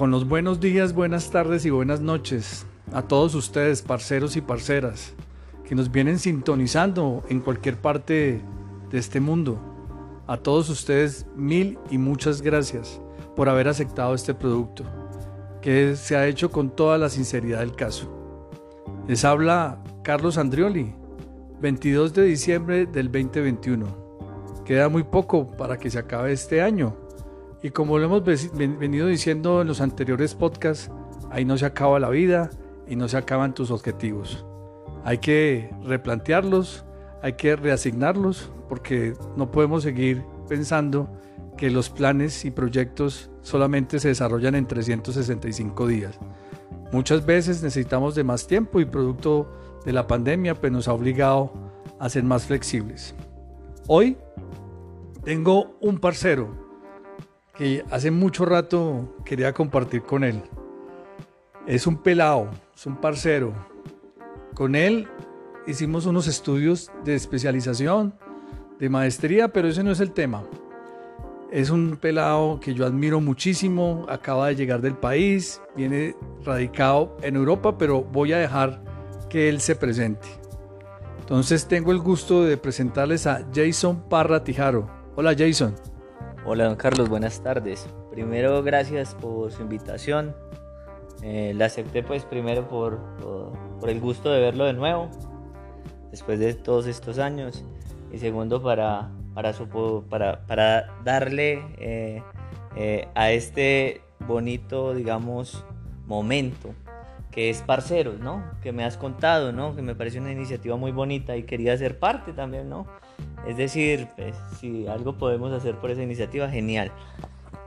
con los buenos días, buenas tardes y buenas noches a todos ustedes, parceros y parceras, que nos vienen sintonizando en cualquier parte de este mundo. A todos ustedes, mil y muchas gracias por haber aceptado este producto, que se ha hecho con toda la sinceridad del caso. Les habla Carlos Andrioli, 22 de diciembre del 2021. Queda muy poco para que se acabe este año y como lo hemos venido diciendo en los anteriores podcasts, ahí no se acaba la vida y no se acaban tus objetivos. Hay que replantearlos, hay que reasignarlos, porque no podemos seguir pensando que los planes y proyectos solamente se desarrollan en 365 días. Muchas veces necesitamos de más tiempo y producto de la pandemia pues nos ha obligado a ser más flexibles. Hoy tengo un parcero que hace mucho rato quería compartir con él. Es un pelado, es un parcero. Con él hicimos unos estudios de especialización, de maestría, pero ese no es el tema. Es un pelado que yo admiro muchísimo, acaba de llegar del país, viene radicado en Europa, pero voy a dejar que él se presente. Entonces tengo el gusto de presentarles a Jason Parra Tijaro. Hola Jason. Hola don Carlos, buenas tardes. Primero gracias por su invitación. Eh, la acepté pues primero por, por, el gusto de verlo de nuevo, después de todos estos años. Y segundo para, para, para, para darle eh, eh, a este bonito, digamos, momento que es Parceros, ¿no? Que me has contado, ¿no? Que me parece una iniciativa muy bonita y quería ser parte también, ¿no? Es decir, pues, si algo podemos hacer por esa iniciativa, genial.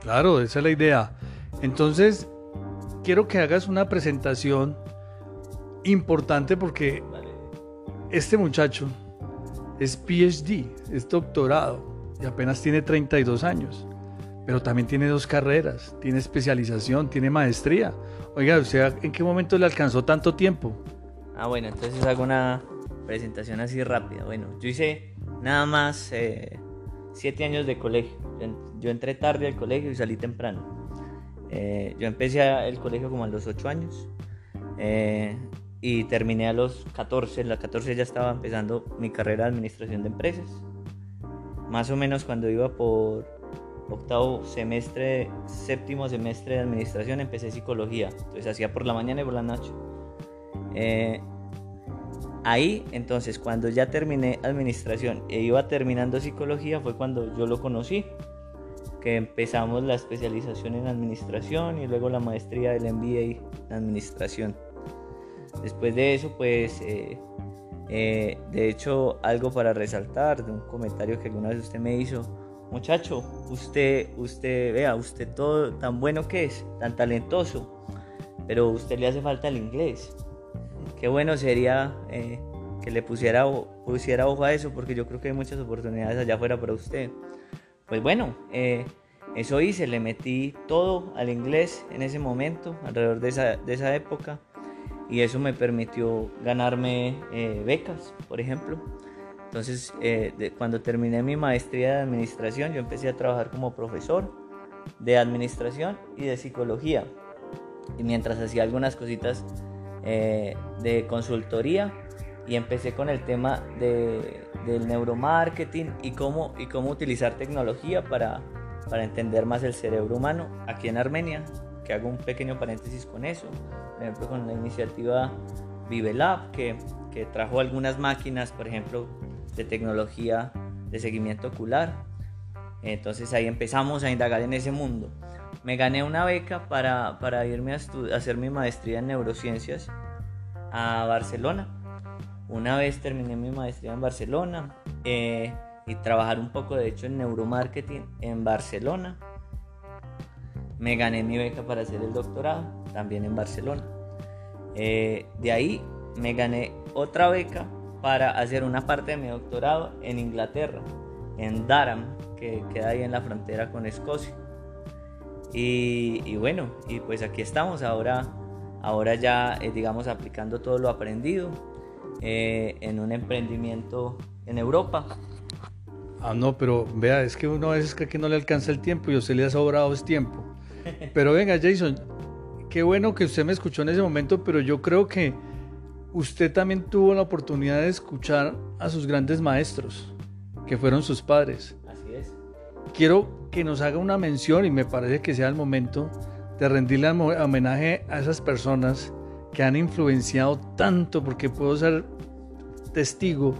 Claro, esa es la idea. Entonces, quiero que hagas una presentación importante porque este muchacho es PhD, es doctorado y apenas tiene 32 años, pero también tiene dos carreras, tiene especialización, tiene maestría. Oiga, ¿usted en qué momento le alcanzó tanto tiempo? Ah, bueno, entonces hago una presentación así rápida. Bueno, yo hice nada más eh, siete años de colegio. Yo, entré tarde al colegio y salí temprano. Eh, yo empecé el colegio como a los ocho años eh, y terminé a los 14. En los 14 ya estaba empezando mi carrera de administración de empresas. Más o menos cuando iba por octavo semestre, séptimo semestre de administración, empecé psicología. Entonces hacía por la mañana y por la noche. Ahí, entonces, cuando ya terminé administración e iba terminando psicología, fue cuando yo lo conocí, que empezamos la especialización en administración y luego la maestría del MBA en administración. Después de eso, pues, eh, eh, de hecho, algo para resaltar de un comentario que alguna vez usted me hizo, muchacho, usted, usted, vea, usted todo tan bueno que es, tan talentoso, pero a usted le hace falta el inglés qué bueno sería eh, que le pusiera, pusiera ojo a eso, porque yo creo que hay muchas oportunidades allá afuera para usted. Pues bueno, eh, eso hice, le metí todo al inglés en ese momento, alrededor de esa, de esa época, y eso me permitió ganarme eh, becas, por ejemplo. Entonces, cuando terminé mi maestría de administración, yo empecé a trabajar como profesor de administración y de psicología. Y mientras hacía algunas cositas eh, de consultoría y empecé con el tema de, del neuromarketing y cómo, y cómo utilizar tecnología para, para entender más el cerebro humano aquí en Armenia, que hago un pequeño paréntesis con eso, por ejemplo con la iniciativa ViveLab, que, que trajo algunas máquinas, por ejemplo, de tecnología de seguimiento ocular. Entonces ahí empezamos a indagar en ese mundo me gané una beca para, para irme a, hacer mi maestría en neurociencias a Barcelona. Una vez terminé mi maestría en Barcelona eh, y trabajar un poco de hecho en neuromarketing en Barcelona. Me gané mi beca para hacer el doctorado también en Barcelona. Eh, de ahí me gané otra beca para hacer una parte de mi doctorado en Inglaterra, en Durham, que queda ahí en la frontera con Escocia. Y, bueno, y pues aquí estamos ahora, ahora ya, eh, digamos, aplicando todo lo aprendido eh, en un emprendimiento en Europa. Ah, no, pero vea, es que uno a veces que no le alcanza el tiempo y a usted le ha sobrado ese tiempo. Pero venga, Jason, qué bueno que usted me escuchó en ese momento, pero yo creo que usted también tuvo la oportunidad de escuchar a sus grandes maestros, que fueron sus padres. Así es. Quiero que nos haga una mención y me parece que sea el momento de rendirle homenaje a esas personas que han influenciado tanto, porque puedo ser testigo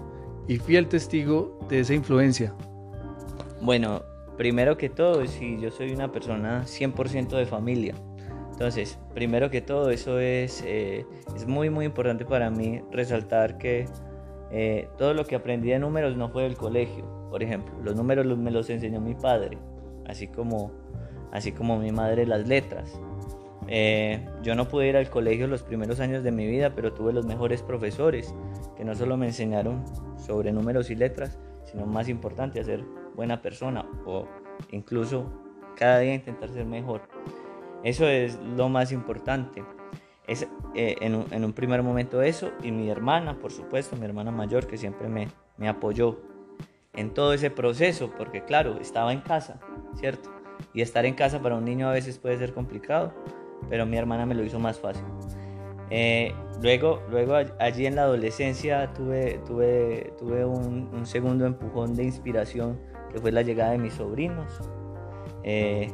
y fiel testigo de esa influencia. Bueno, primero que todo, si yo soy una persona 100% de familia, entonces, primero que todo, eso es, eh, es muy, muy importante para mí resaltar que eh, todo lo que aprendí de números no fue del colegio, por ejemplo. Los números me los enseñó mi padre, así como, así como mi madre las letras. Eh, yo no pude ir al colegio los primeros años de mi vida, pero tuve los mejores profesores que no solo me enseñaron sobre números y letras, sino más importante, a ser buena persona o incluso cada día intentar ser mejor. Eso es lo más importante. Es, eh, en, un, en, un, primer momento eso y mi hermana, por supuesto, mi hermana mayor que siempre me, me apoyó en todo ese proceso, porque claro, estaba en casa, ¿cierto? Y estar en casa para un niño a veces puede ser complicado, pero mi hermana me lo hizo más fácil. Eh, luego, luego allí en la adolescencia tuve, tuve, tuve un, un, segundo empujón de inspiración que fue la llegada de mis sobrinos. Eh,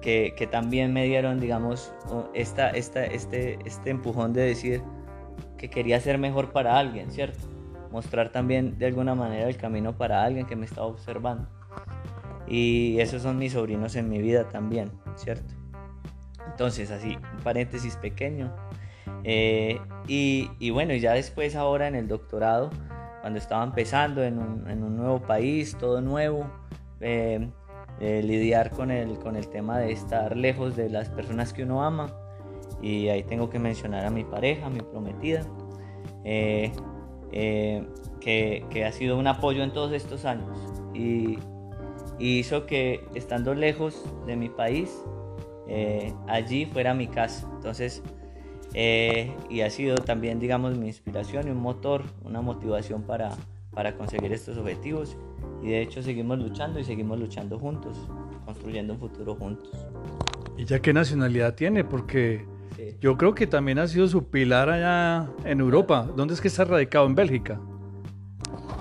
que, también me dieron, digamos, esta, esta, este, este empujón de decir que quería ser mejor para alguien, ¿cierto? Mostrar también de alguna manera el camino para alguien que me estaba observando. Y esos son mis sobrinos en mi vida también, ¿cierto? Entonces, así, un paréntesis pequeño. Eh, y, y, bueno, ya después ahora en el doctorado, cuando estaba empezando en un, en un nuevo país, todo nuevo, eh, eh, lidiar con el, con el tema de estar lejos de las personas que uno ama. Y ahí tengo que mencionar a mi pareja, mi prometida, eh, eh, que, que, ha sido un apoyo en todos estos años. Y, hizo que estando lejos de mi país, allí fuera mi casa. Entonces, y ha sido también, digamos, mi inspiración y un motor, una motivación para, para conseguir estos objetivos y de hecho seguimos luchando y seguimos luchando juntos, construyendo un futuro juntos. ¿Y ya qué nacionalidad tiene? Porque yo creo que también ha sido su pilar allá en Europa. ¿Dónde es que está radicado? ¿En Bélgica?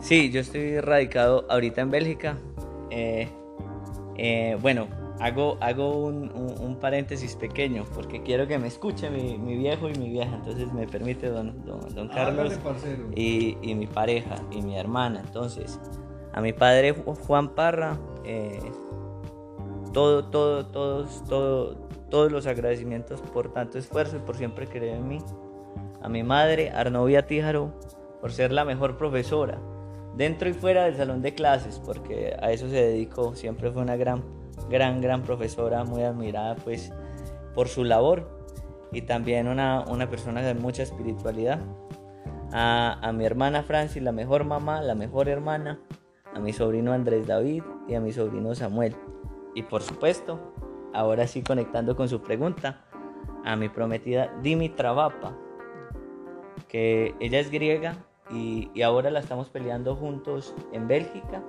Sí, yo estoy radicado ahorita en Bélgica. Eh, eh, bueno, hago, hago un, paréntesis pequeño porque quiero que me escuche mi, mi, viejo y mi vieja. Entonces me permite don, don, Carlos y, y mi pareja y mi hermana. Entonces, a mi padre Juan Parra, eh, todo, todo, todos, todo, todos los agradecimientos por tanto esfuerzo y por siempre creer en mí. A mi madre, Arnovia Tíjaro, por ser la mejor profesora, dentro y fuera del salón de clases, porque a eso se dedicó, siempre fue una gran, gran, gran profesora, muy admirada pues por su labor y también una, una persona de mucha espiritualidad. A, a mi hermana Francis, la mejor mamá, la mejor hermana, a mi sobrino Andrés David y a mi sobrino Samuel. Y por supuesto, ahora sí conectando con su pregunta, a mi prometida Dimitra Vapa, que ella es griega y, ahora la estamos peleando juntos en Bélgica,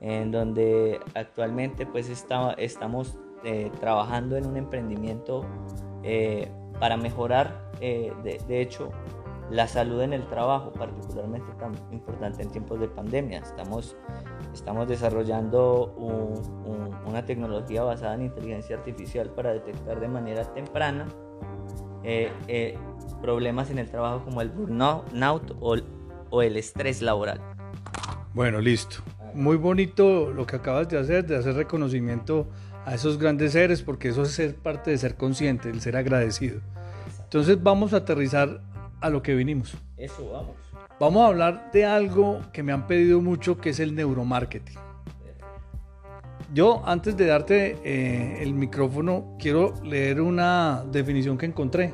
en donde actualmente pues estamos eh, trabajando en un emprendimiento eh, para mejorar, eh, de, hecho, la salud en el trabajo, particularmente tan importante en tiempos de pandemia. Estamos, estamos desarrollando una tecnología basada en inteligencia artificial para detectar de manera temprana eh, eh, problemas en el trabajo como el burnout o, o el estrés laboral. Bueno, listo. Muy bonito lo que acabas de hacer, de hacer reconocimiento a esos grandes seres, porque eso es ser parte de ser consciente, el ser agradecido. Entonces vamos a aterrizar a lo que vinimos. Eso, vamos. Vamos a hablar de algo que me han pedido mucho, que es el neuromarketing. Yo, antes de darte eh, el micrófono, quiero leer una definición que encontré,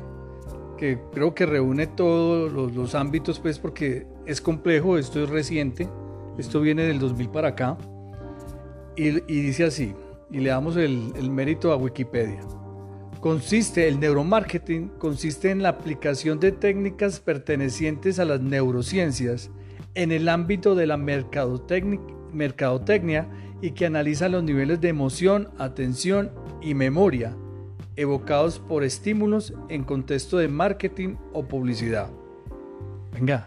que creo que reúne todos los, ámbitos, pues porque es complejo, esto es reciente, esto viene del 2000 para acá, y, dice así, y le damos el, el mérito a Wikipedia consiste, el neuromarketing consiste en la aplicación de técnicas pertenecientes a las neurociencias en el ámbito de la mercadotecnia y que analiza los niveles de emoción, atención y memoria evocados por estímulos en contexto de marketing o publicidad. Venga,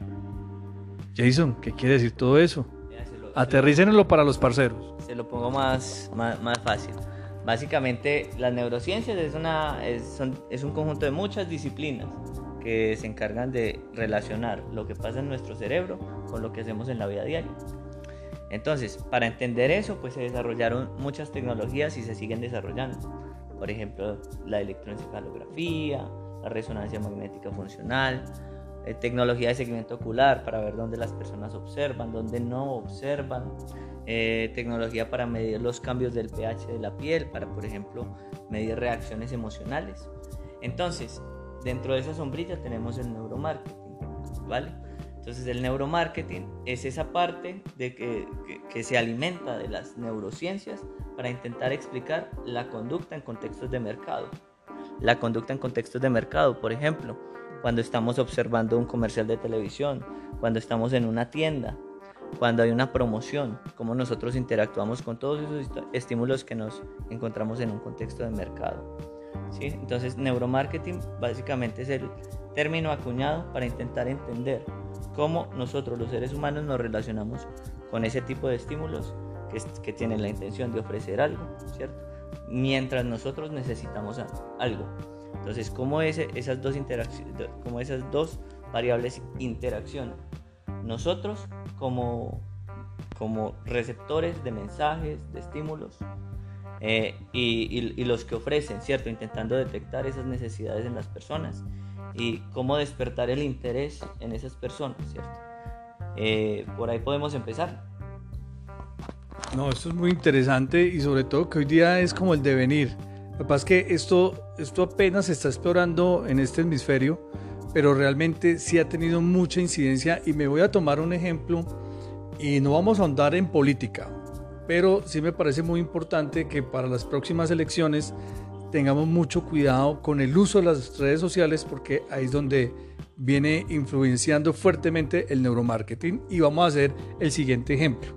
Jason, ¿qué quiere decir todo eso? Aterrícenlo para los parceros. Se lo pongo más, más, más fácil. Básicamente, las neurociencias es, una, es, es un conjunto de muchas disciplinas que se encargan de relacionar lo que pasa en nuestro cerebro con lo que hacemos en la vida diaria. Entonces, para entender eso, pues se desarrollaron muchas tecnologías y se siguen desarrollando. Por ejemplo, la electroencefalografía, la resonancia magnética funcional, eh, tecnología de seguimiento ocular para ver dónde las personas observan, dónde no observan, eh, tecnología para medir los cambios del pH de la piel, para, por ejemplo, medir reacciones emocionales. Entonces, dentro de esa sombrilla tenemos el neuromarketing, ¿vale? Entonces el neuromarketing es esa parte de que, que, se alimenta de las neurociencias para intentar explicar la conducta en contextos de mercado. La conducta en contextos de mercado, por ejemplo, cuando estamos observando un comercial de televisión, cuando estamos en una tienda, cuando hay una promoción, cómo nosotros interactuamos con todos esos estímulos que nos encontramos en un contexto de mercado. ¿sí? Entonces, neuromarketing básicamente es el término acuñado para intentar entender cómo nosotros los seres humanos nos relacionamos con ese tipo de estímulos que, que tienen la intención de ofrecer algo, ¿cierto? Mientras nosotros necesitamos algo. Entonces, cómo, ese, esas, dos esas dos variables interaccionan. Nosotros como, como receptores de mensajes, de estímulos, eh, y, y, los que ofrecen, ¿cierto? Intentando detectar esas necesidades en las personas y cómo despertar el interés en esas personas, ¿cierto? Eh, por ahí podemos empezar. No, esto es muy interesante y sobre todo que hoy día es como el devenir. Pasa es que esto, esto apenas se está explorando en este hemisferio, pero realmente sí ha tenido mucha incidencia y me voy a tomar un ejemplo y no vamos a ahondar en política, pero sí me parece muy importante que para las próximas elecciones tengamos mucho cuidado con el uso de las redes sociales porque ahí es donde viene influenciando fuertemente el neuromarketing y vamos a hacer el siguiente ejemplo.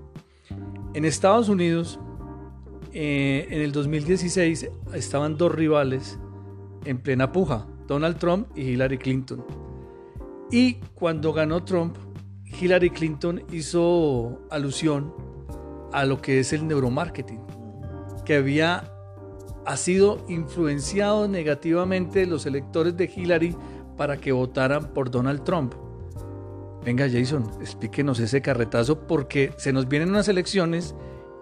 En Estados Unidos, eh, en el 2016 estaban dos rivales en plena puja, Donald Trump y Hillary Clinton. Y cuando ganó Trump, Hillary Clinton hizo alusión a lo que es el neuromarketing, que había ha sido influenciado negativamente los electores de Hillary para que votaran por Donald Trump. Venga Jason, explíquenos ese carretazo porque se nos vienen unas elecciones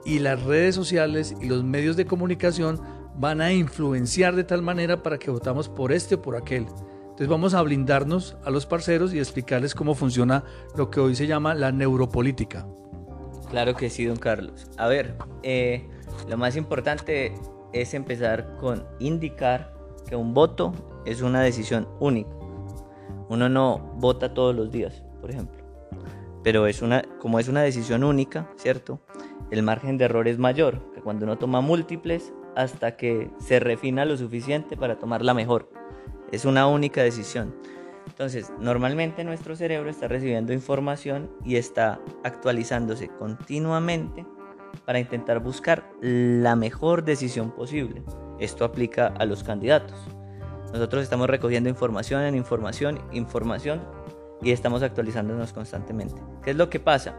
y las redes sociales y los medios de comunicación van a influenciar de tal manera para que votamos por este o por aquel. Entonces vamos a blindarnos a los parceros y explicarles cómo funciona lo que hoy se llama la neuropolítica. Claro que sí, don Carlos. A ver, eh, lo más importante es empezar con indicar que un voto es una decisión única. Uno no vota todos los días, por ejemplo. Pero es una, como es una decisión única, ¿cierto? El margen de error es mayor que cuando uno toma múltiples hasta que se refina lo suficiente para tomar la mejor. Es una única decisión. Entonces, normalmente nuestro cerebro está recibiendo información y está actualizándose continuamente para intentar buscar la mejor decisión posible. Esto aplica a los candidatos. Nosotros estamos recogiendo información en información, información y estamos actualizándonos constantemente. ¿Qué es lo que pasa?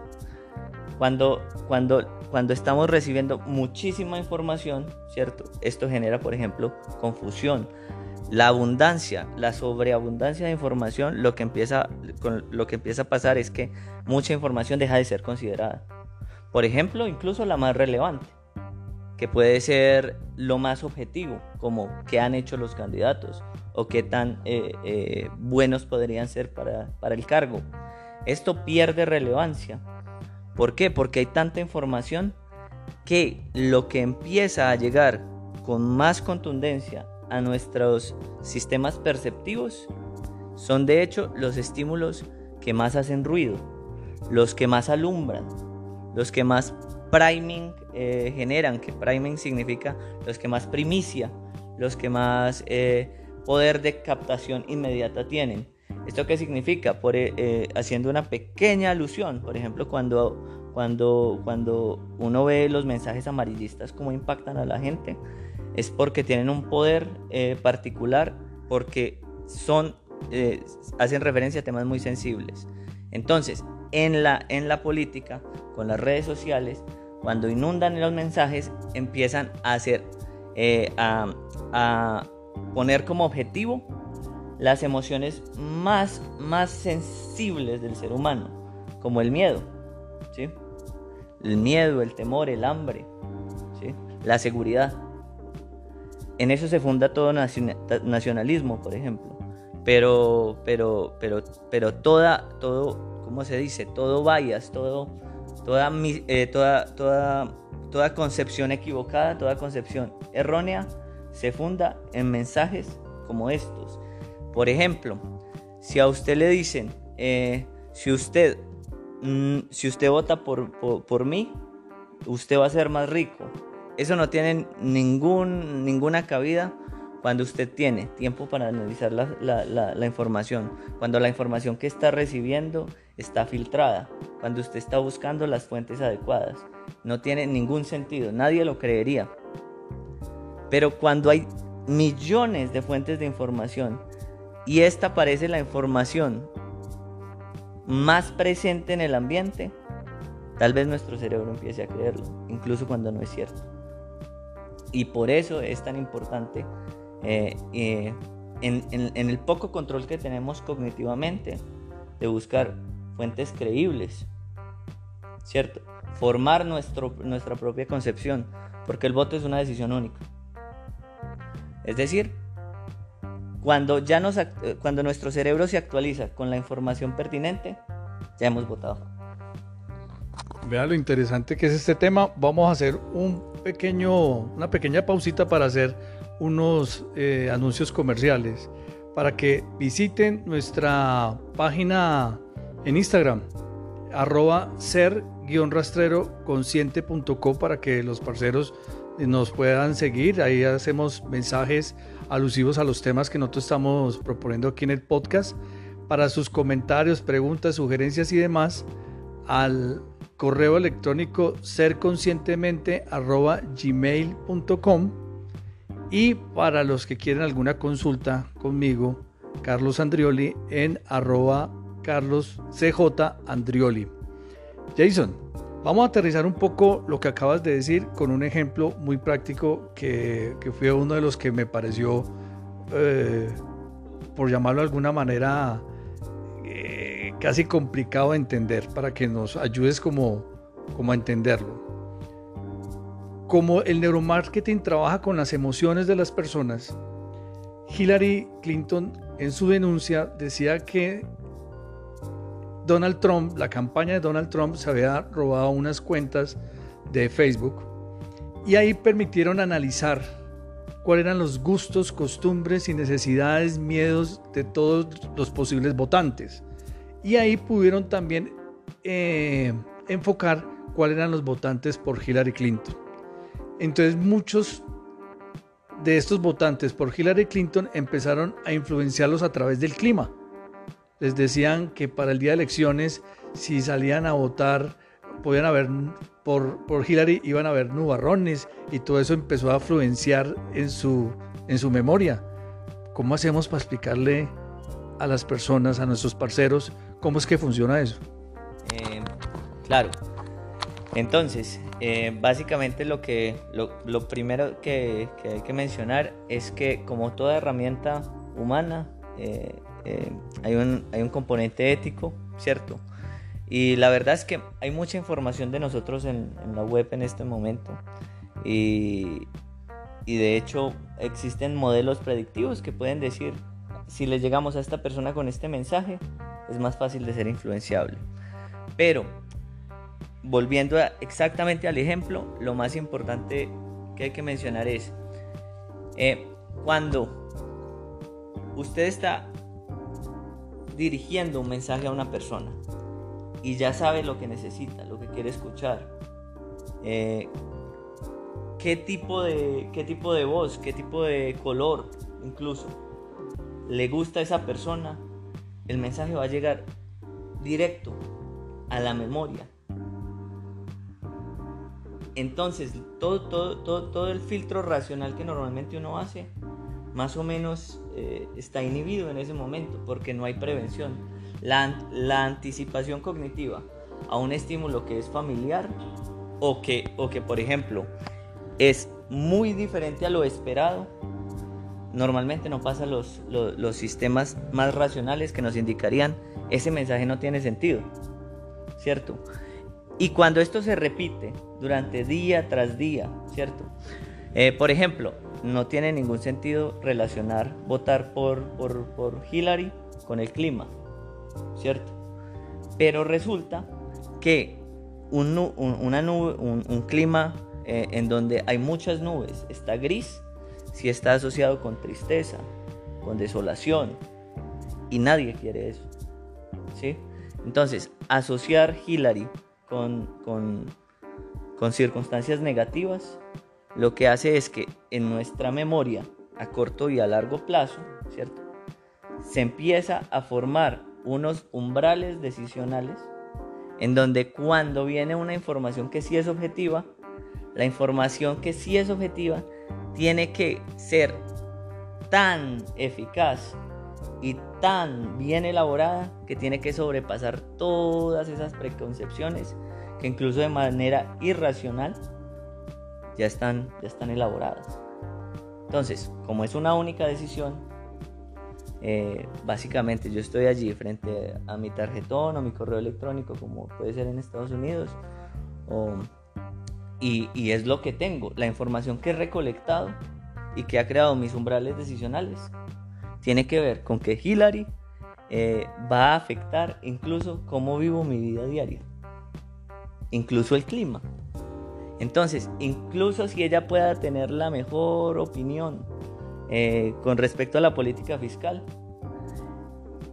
Cuando, cuando, cuando estamos recibiendo muchísima información, ¿cierto? Esto genera, por ejemplo, confusión la abundancia, la sobreabundancia de información, lo que empieza, lo que empieza a pasar es que mucha información deja de ser considerada. Por ejemplo, incluso la más relevante, que puede ser lo más objetivo, como qué han hecho los candidatos o qué tan eh, eh, buenos podrían ser para, para el cargo. Esto pierde relevancia. ¿Por qué? Porque hay tanta información que lo que empieza a llegar con más contundencia a nuestros sistemas perceptivos son de hecho los estímulos que más hacen ruido, los que más alumbran, los que más priming eh, generan, que priming significa los que más primicia, los que más eh, poder de captación inmediata tienen. ¿Esto qué significa? Por, eh, haciendo una pequeña alusión, por ejemplo, cuando, cuando, cuando uno ve los mensajes amarillistas, cómo impactan a la gente, es porque tienen un poder eh, particular, porque son, eh, hacen referencia a temas muy sensibles. Entonces, en la, en la política, con las redes sociales, cuando inundan los mensajes, empiezan a hacer, eh, a, a, poner como objetivo las emociones más, más sensibles del ser humano, como el miedo, ¿sí? El miedo, el temor, el hambre, ¿sí? La seguridad. En eso se funda todo nacionalismo, por ejemplo. Pero, pero, pero, pero toda, todo, ¿cómo se dice? Todo bias, todo, toda, eh, toda, toda, toda concepción equivocada, toda concepción errónea se funda en mensajes como estos. Por ejemplo, si a usted le dicen, eh, si usted, mm, si usted vota por, por, mí, usted va a ser más rico. Eso no tiene ningún, ninguna cabida cuando usted tiene tiempo para analizar la, la, la, información, cuando la información que está recibiendo está filtrada, cuando usted está buscando las fuentes adecuadas. No tiene ningún sentido, nadie lo creería. Pero cuando hay millones de fuentes de información y esta parece la información más presente en el ambiente, tal vez nuestro cerebro empiece a creerlo, incluso cuando no es cierto. Y por eso es tan importante eh, eh, en, en, el poco control que tenemos cognitivamente de buscar fuentes creíbles, ¿cierto? Formar nuestro, nuestra propia concepción, porque el voto es una decisión única. Es decir, cuando, ya nos, cuando nuestro cerebro se actualiza con la información pertinente, ya hemos votado. Vea lo interesante que es este tema. Vamos a hacer un pequeño, una pequeña pausita para hacer unos eh, anuncios comerciales. Para que visiten nuestra página en Instagram, arroba ser-rastrero consciente.co para que los parceros nos puedan seguir. Ahí hacemos mensajes alusivos a los temas que nosotros estamos proponiendo aquí en el podcast. Para sus comentarios, preguntas, sugerencias y demás, al correo electrónico serconscientemente.gmail.com y para los que quieren alguna consulta conmigo, Carlos Andrioli en arroba Carlos CJ Andrioli. Jason, vamos a aterrizar un poco lo que acabas de decir con un ejemplo muy práctico que, fue uno de los que me pareció, eh, por llamarlo de alguna manera, eh, casi complicado de entender para que nos ayudes como, como a entenderlo. Como el neuromarketing trabaja con las emociones de las personas, Hillary Clinton en su denuncia decía que Donald Trump, la campaña de Donald Trump se había robado unas cuentas de Facebook y ahí permitieron analizar cuáles eran los gustos, costumbres y necesidades, miedos de todos los posibles votantes. Y ahí pudieron también eh, enfocar cuáles eran los votantes por Hillary Clinton. Entonces muchos de estos votantes por Hillary Clinton empezaron a influenciarlos a través del clima les decían que para el día de elecciones, si salían a votar, podían haber por, por Hillary, iban a haber nubarrones y todo eso empezó a influenciar en su, en su memoria. ¿Cómo hacemos para explicarle a las personas, a nuestros parceros, cómo es que funciona eso? Eh, claro. Entonces, eh, básicamente lo, que, lo, primero que, hay que mencionar es que como toda herramienta humana, eh, eh, hay, un, hay un componente ético, ¿cierto? Y la verdad es que hay mucha información de nosotros en, la web en este momento. Y, de hecho existen modelos predictivos que pueden decir, si le llegamos a esta persona con este mensaje, es más fácil de ser influenciable. Pero, volviendo exactamente al ejemplo, lo más importante que hay que mencionar es, eh, cuando usted está dirigiendo un mensaje a una persona y ya sabe lo que necesita, lo que quiere escuchar, eh, qué, tipo de, qué tipo de voz, qué tipo de color incluso le gusta a esa persona, el mensaje va a llegar directo a la memoria. Entonces, todo, todo, todo, todo el filtro racional que normalmente uno hace, más o menos eh, está inhibido en ese momento porque no hay prevención. La, anticipación cognitiva a un estímulo que es familiar o que, o que, por ejemplo, es muy diferente a lo esperado, normalmente no pasa los, los sistemas más racionales que nos indicarían ese mensaje no tiene sentido, ¿cierto? Y cuando esto se repite durante día tras día, ¿cierto? Eh, por ejemplo, no tiene ningún sentido relacionar votar por, por, Hillary con el clima, ¿cierto? Pero resulta que un, una nube, un, clima eh, en donde hay muchas nubes está gris, si está asociado con tristeza, con desolación, y nadie quiere eso, ¿sí? Entonces, asociar Hillary con, circunstancias negativas, lo que hace es que en nuestra memoria, a corto y a largo plazo, ¿cierto? Se empieza a formar unos umbrales decisionales en donde cuando viene una información que sí es objetiva, la información que sí es objetiva tiene que ser tan eficaz y tan bien elaborada que tiene que sobrepasar todas esas preconcepciones que incluso de manera irracional ya están, ya están elaboradas. Entonces, como es una única decisión, eh, básicamente yo estoy allí frente a mi tarjetón o mi correo electrónico, como puede ser en Estados Unidos, y, y es lo que tengo, la información que he recolectado y que ha creado mis umbrales decisionales tiene que ver con que Hillary eh, va a afectar incluso cómo vivo mi vida diaria, incluso el clima. Entonces, incluso si ella pueda tener la mejor opinión eh, con respecto a la política fiscal,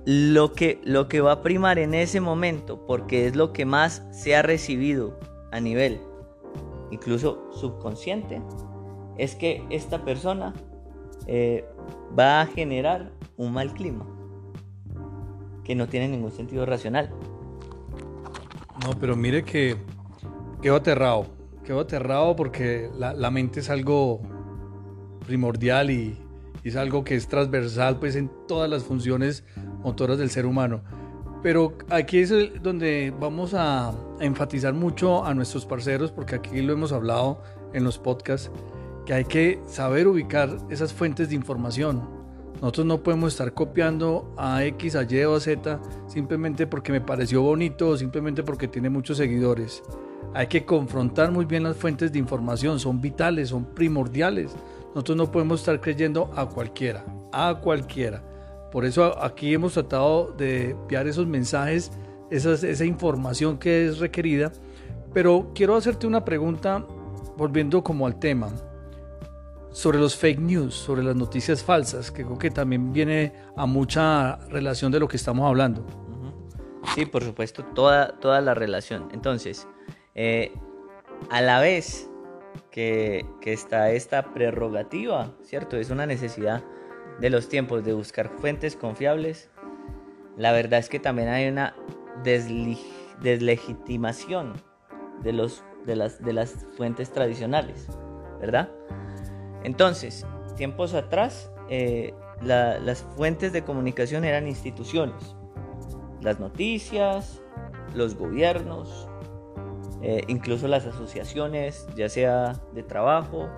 lo que, lo que va a primar en ese momento, porque es lo que más se ha recibido a nivel incluso subconsciente, es que esta persona eh, va a generar un mal clima que no tiene ningún sentido racional. No, pero mire que quedo aterrado, quedo aterrado porque la, mente es algo primordial y, es algo que es transversal pues en todas las funciones motoras del ser humano. Pero aquí es donde vamos a enfatizar mucho a nuestros parceros porque aquí lo hemos hablado en los podcasts que hay que saber ubicar esas fuentes de información. Nosotros no podemos estar copiando a X, a Y o a Z simplemente porque me pareció bonito o simplemente porque tiene muchos seguidores. Hay que confrontar muy bien las fuentes de información, son vitales, son primordiales. Nosotros no podemos estar creyendo a cualquiera, a cualquiera. Por eso aquí hemos tratado de enviar esos mensajes, esa información que es requerida. Pero quiero hacerte una pregunta volviendo como al tema sobre los fake news, sobre las noticias falsas, que creo que también viene a mucha relación de lo que estamos hablando. Sí, por supuesto, toda, toda la relación. Entonces, eh, a la vez que, está esta prerrogativa, ¿cierto? Es una necesidad de los tiempos de buscar fuentes confiables. La verdad es que también hay una deslegitimación de, los, de, las, de las fuentes tradicionales, ¿verdad? Entonces, tiempos atrás, eh, las fuentes de comunicación eran instituciones, las noticias, los gobiernos, eh, incluso las asociaciones, ya sea de trabajo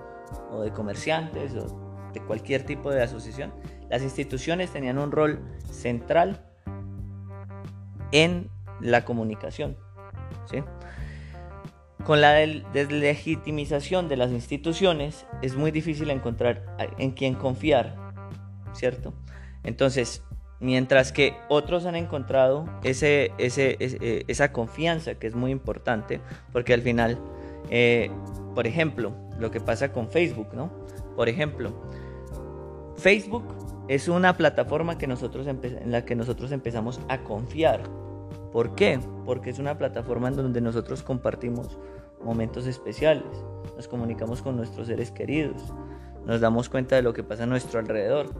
o de comerciantes o de cualquier tipo de asociación. Las instituciones tenían un rol central en la comunicación. ¿sí? Con la deslegitimización de las instituciones es muy difícil encontrar en quién confiar, ¿cierto? Entonces, mientras que otros han encontrado ese, eh, esa confianza que es muy importante, porque al final, eh, por ejemplo, lo que pasa con Facebook, ¿no? Por ejemplo, Facebook es una plataforma que nosotros en la que nosotros empezamos a confiar ¿Por qué? Porque es una plataforma en donde nosotros compartimos momentos especiales, nos comunicamos con nuestros seres queridos, nos damos cuenta de lo que pasa a nuestro alrededor.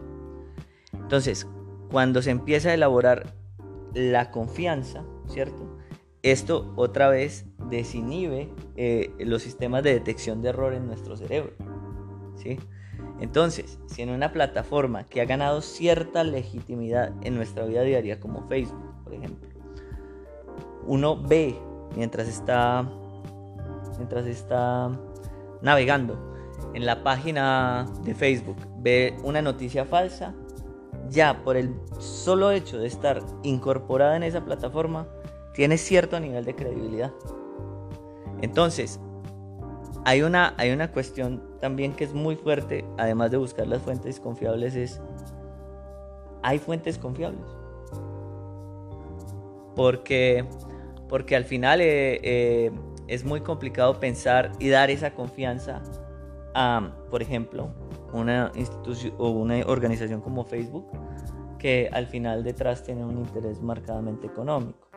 Entonces, cuando se empieza a elaborar la confianza, ¿cierto? Esto otra vez desinhibe eh, los sistemas de detección de error en nuestro cerebro. ¿sí? Entonces, si en una plataforma que ha ganado cierta legitimidad en nuestra vida diaria, como Facebook, por ejemplo, uno ve mientras está, mientras está navegando en la página de Facebook, ve una noticia falsa, ya por el solo hecho de estar incorporada en esa plataforma, tiene cierto nivel de credibilidad. Entonces, hay una, hay una cuestión también que es muy fuerte, además de buscar las fuentes confiables, es, ¿hay fuentes confiables? Porque, porque al final eh, eh, es muy complicado pensar y dar esa confianza a, por ejemplo, una institución o una organización como Facebook, que al final detrás tiene un interés marcadamente económico.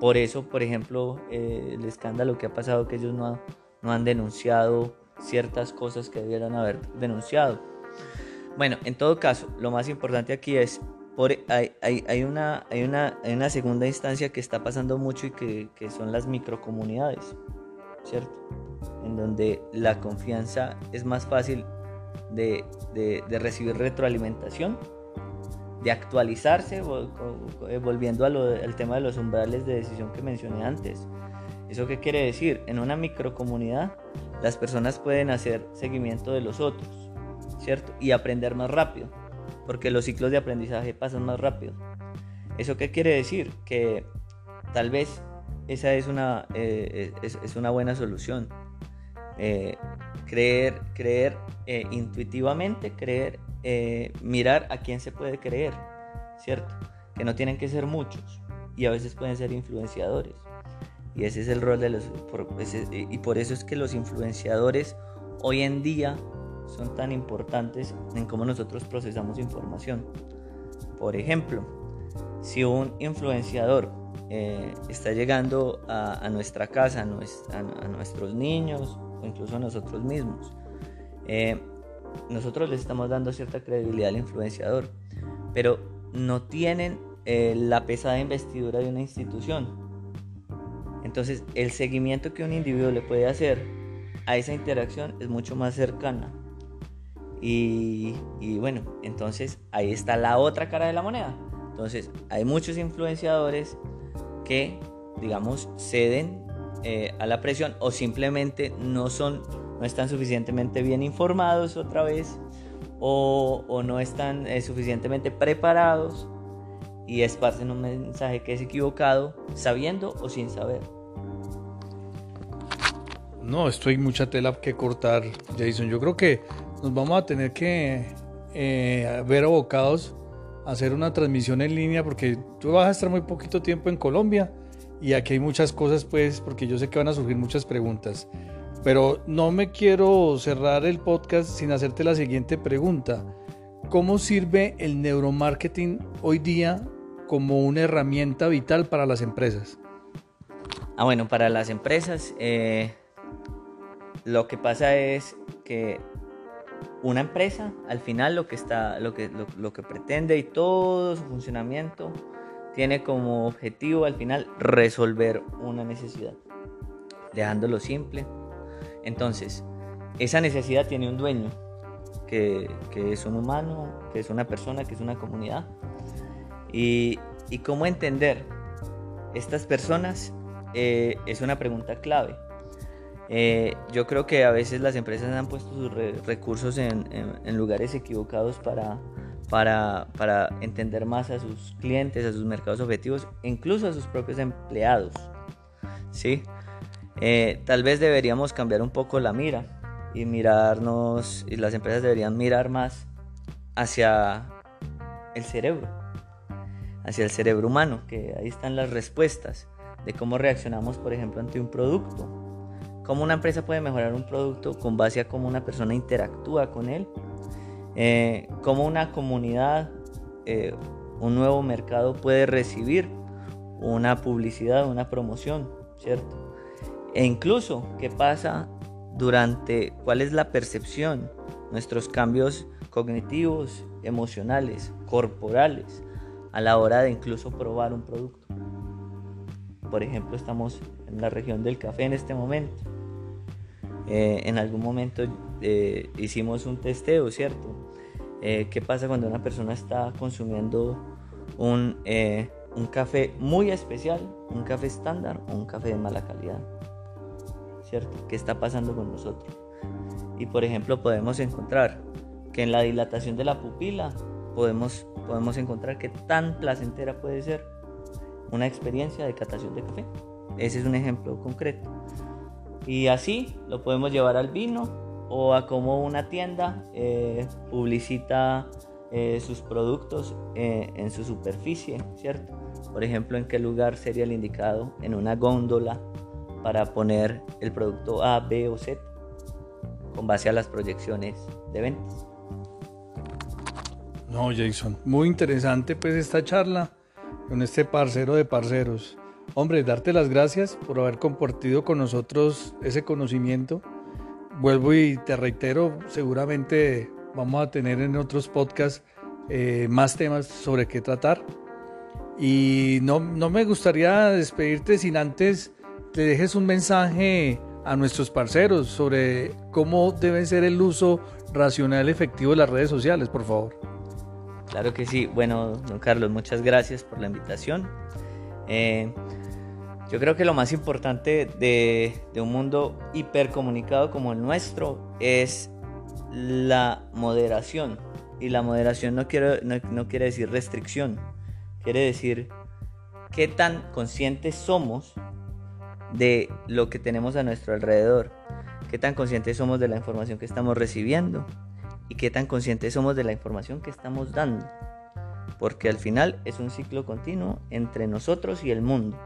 Por eso, por ejemplo, eh, el escándalo que ha pasado, que ellos no, no han denunciado ciertas cosas que debieran haber denunciado. Bueno, en todo caso, lo más importante aquí es, por, hay, hay, hay, una, hay, una, hay una segunda instancia que está pasando mucho y que, que son las microcomunidades, ¿cierto? En donde la confianza es más fácil de, de, de recibir retroalimentación de actualizarse, eh, volviendo al tema de los umbrales de decisión que mencioné antes. ¿Eso qué quiere decir? En una microcomunidad las personas pueden hacer seguimiento de los otros, ¿cierto? Y aprender más rápido, porque los ciclos de aprendizaje pasan más rápido. ¿Eso qué quiere decir? Que tal vez esa es una, eh, es, una buena solución. Eh, creer, creer intuitivamente, creer eh, mirar a quién se puede creer, ¿cierto? Que no tienen que ser muchos y a veces pueden ser influenciadores. Y ese es el rol de los... y por eso es que los influenciadores hoy en día son tan importantes en cómo nosotros procesamos información. Por ejemplo, si un influenciador eh, está llegando a, nuestra casa, a, a, nuestros niños o incluso a nosotros mismos, eh, nosotros les estamos dando cierta credibilidad al influenciador, pero no tienen eh, la pesada investidura de una institución. Entonces, el seguimiento que un individuo le puede hacer a esa interacción es mucho más cercana. Y, y, bueno, entonces ahí está la otra cara de la moneda. Entonces, hay muchos influenciadores que, digamos, ceden eh, a la presión o simplemente no son no están suficientemente bien informados otra vez o, no están eh, suficientemente preparados y esparcen un mensaje que es equivocado sabiendo o sin saber. No, esto hay mucha tela que cortar, Jason. Yo creo que nos vamos a tener que eh, ver abocados hacer una transmisión en línea porque tú vas a estar muy poquito tiempo en Colombia y aquí hay muchas cosas, pues, porque yo sé que van a surgir muchas preguntas. Pero no me quiero cerrar el podcast sin hacerte la siguiente pregunta. ¿Cómo sirve el neuromarketing hoy día como una herramienta vital para las empresas? Ah, bueno, para las empresas eh, lo que pasa es que una empresa al final lo que está, lo que, lo que pretende y todo su funcionamiento tiene como objetivo al final resolver una necesidad, dejándolo simple. Entonces, esa necesidad tiene un dueño, que, es un humano, que es una persona, que es una comunidad. Y, cómo entender estas personas eh, es una pregunta clave. Eh, yo creo que a veces las empresas han puesto sus recursos en, lugares equivocados para, para, para, entender más a sus clientes, a sus mercados objetivos, incluso a sus propios empleados. ¿sí? Eh, tal vez deberíamos cambiar un poco la mira y mirarnos, y las empresas deberían mirar más hacia el cerebro, hacia el cerebro humano, que ahí están las respuestas de cómo reaccionamos, por ejemplo, ante un producto. Cómo una empresa puede mejorar un producto con base a cómo una persona interactúa con él eh, cómo una comunidad, eh, un nuevo mercado puede recibir una publicidad, una promoción, ¿cierto? E incluso qué pasa durante, cuál es la percepción, nuestros cambios cognitivos, emocionales, corporales, a la hora de incluso probar un producto. por ejemplo, estamos en la región del café en este momento. Eh, en algún momento eh, hicimos un testeo, ¿cierto? Eh, ¿Qué pasa cuando una persona está consumiendo un, un café muy especial, un café estándar o un café de mala calidad? ¿Cierto? ¿Qué está pasando con nosotros? Y por ejemplo podemos encontrar que en la dilatación de la pupila podemos, podemos encontrar que tan placentera puede ser una experiencia de catación de café. Ese es un ejemplo concreto. Y así lo podemos llevar al vino o a cómo una tienda eh, publicita eh, sus productos eh, en su superficie, ¿cierto? Por ejemplo, en qué lugar sería el indicado en una góndola para poner el producto A, B o Z con base a las proyecciones de ventas. No, Jason, muy interesante pues esta charla con este parcero de parceros. Hombre, darte las gracias por haber compartido con nosotros ese conocimiento. Vuelvo y te reitero, seguramente vamos a tener en otros podcasts eh, más temas sobre qué tratar. Y no, no me gustaría despedirte sin antes te dejes un mensaje a nuestros parceros sobre cómo debe ser el uso racional efectivo de las redes sociales, por favor. Claro que sí. Bueno, don Carlos, muchas gracias por la invitación. Eh, yo creo que lo más importante de, un mundo hipercomunicado como el nuestro es la moderación. Y la moderación no, quiero, no quiere decir restricción, quiere decir qué tan conscientes somos de lo que tenemos a nuestro alrededor, qué tan conscientes somos de la información que estamos recibiendo y qué tan conscientes somos de la información que estamos dando. Porque al final es un ciclo continuo entre nosotros y el mundo.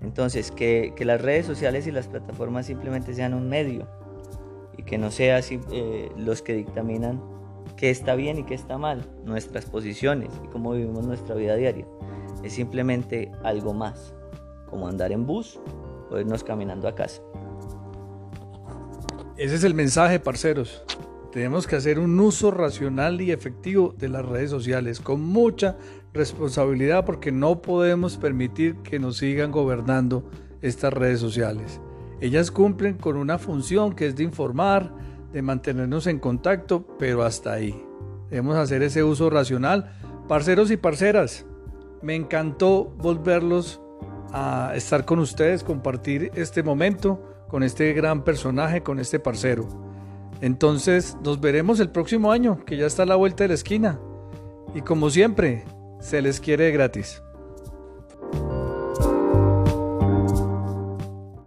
Entonces, que, las redes sociales y las plataformas simplemente sean un medio y que no sean eh, los que dictaminan qué está bien y qué está mal, nuestras posiciones y cómo vivimos nuestra vida diaria. Es simplemente algo más, como andar en bus o irnos caminando a casa. Ese es el mensaje, parceros. Tenemos que hacer un uso racional y efectivo de las redes sociales con mucha responsabilidad porque no podemos permitir que nos sigan gobernando estas redes sociales. Ellas cumplen con una función que es de informar, de mantenernos en contacto, pero hasta ahí. Debemos hacer ese uso racional. Parceros y parceras, me encantó volverlos a estar con ustedes, compartir este momento con este gran personaje, con este parcero. Entonces nos veremos el próximo año, que ya está a la vuelta de la esquina. Y como siempre, se les quiere gratis.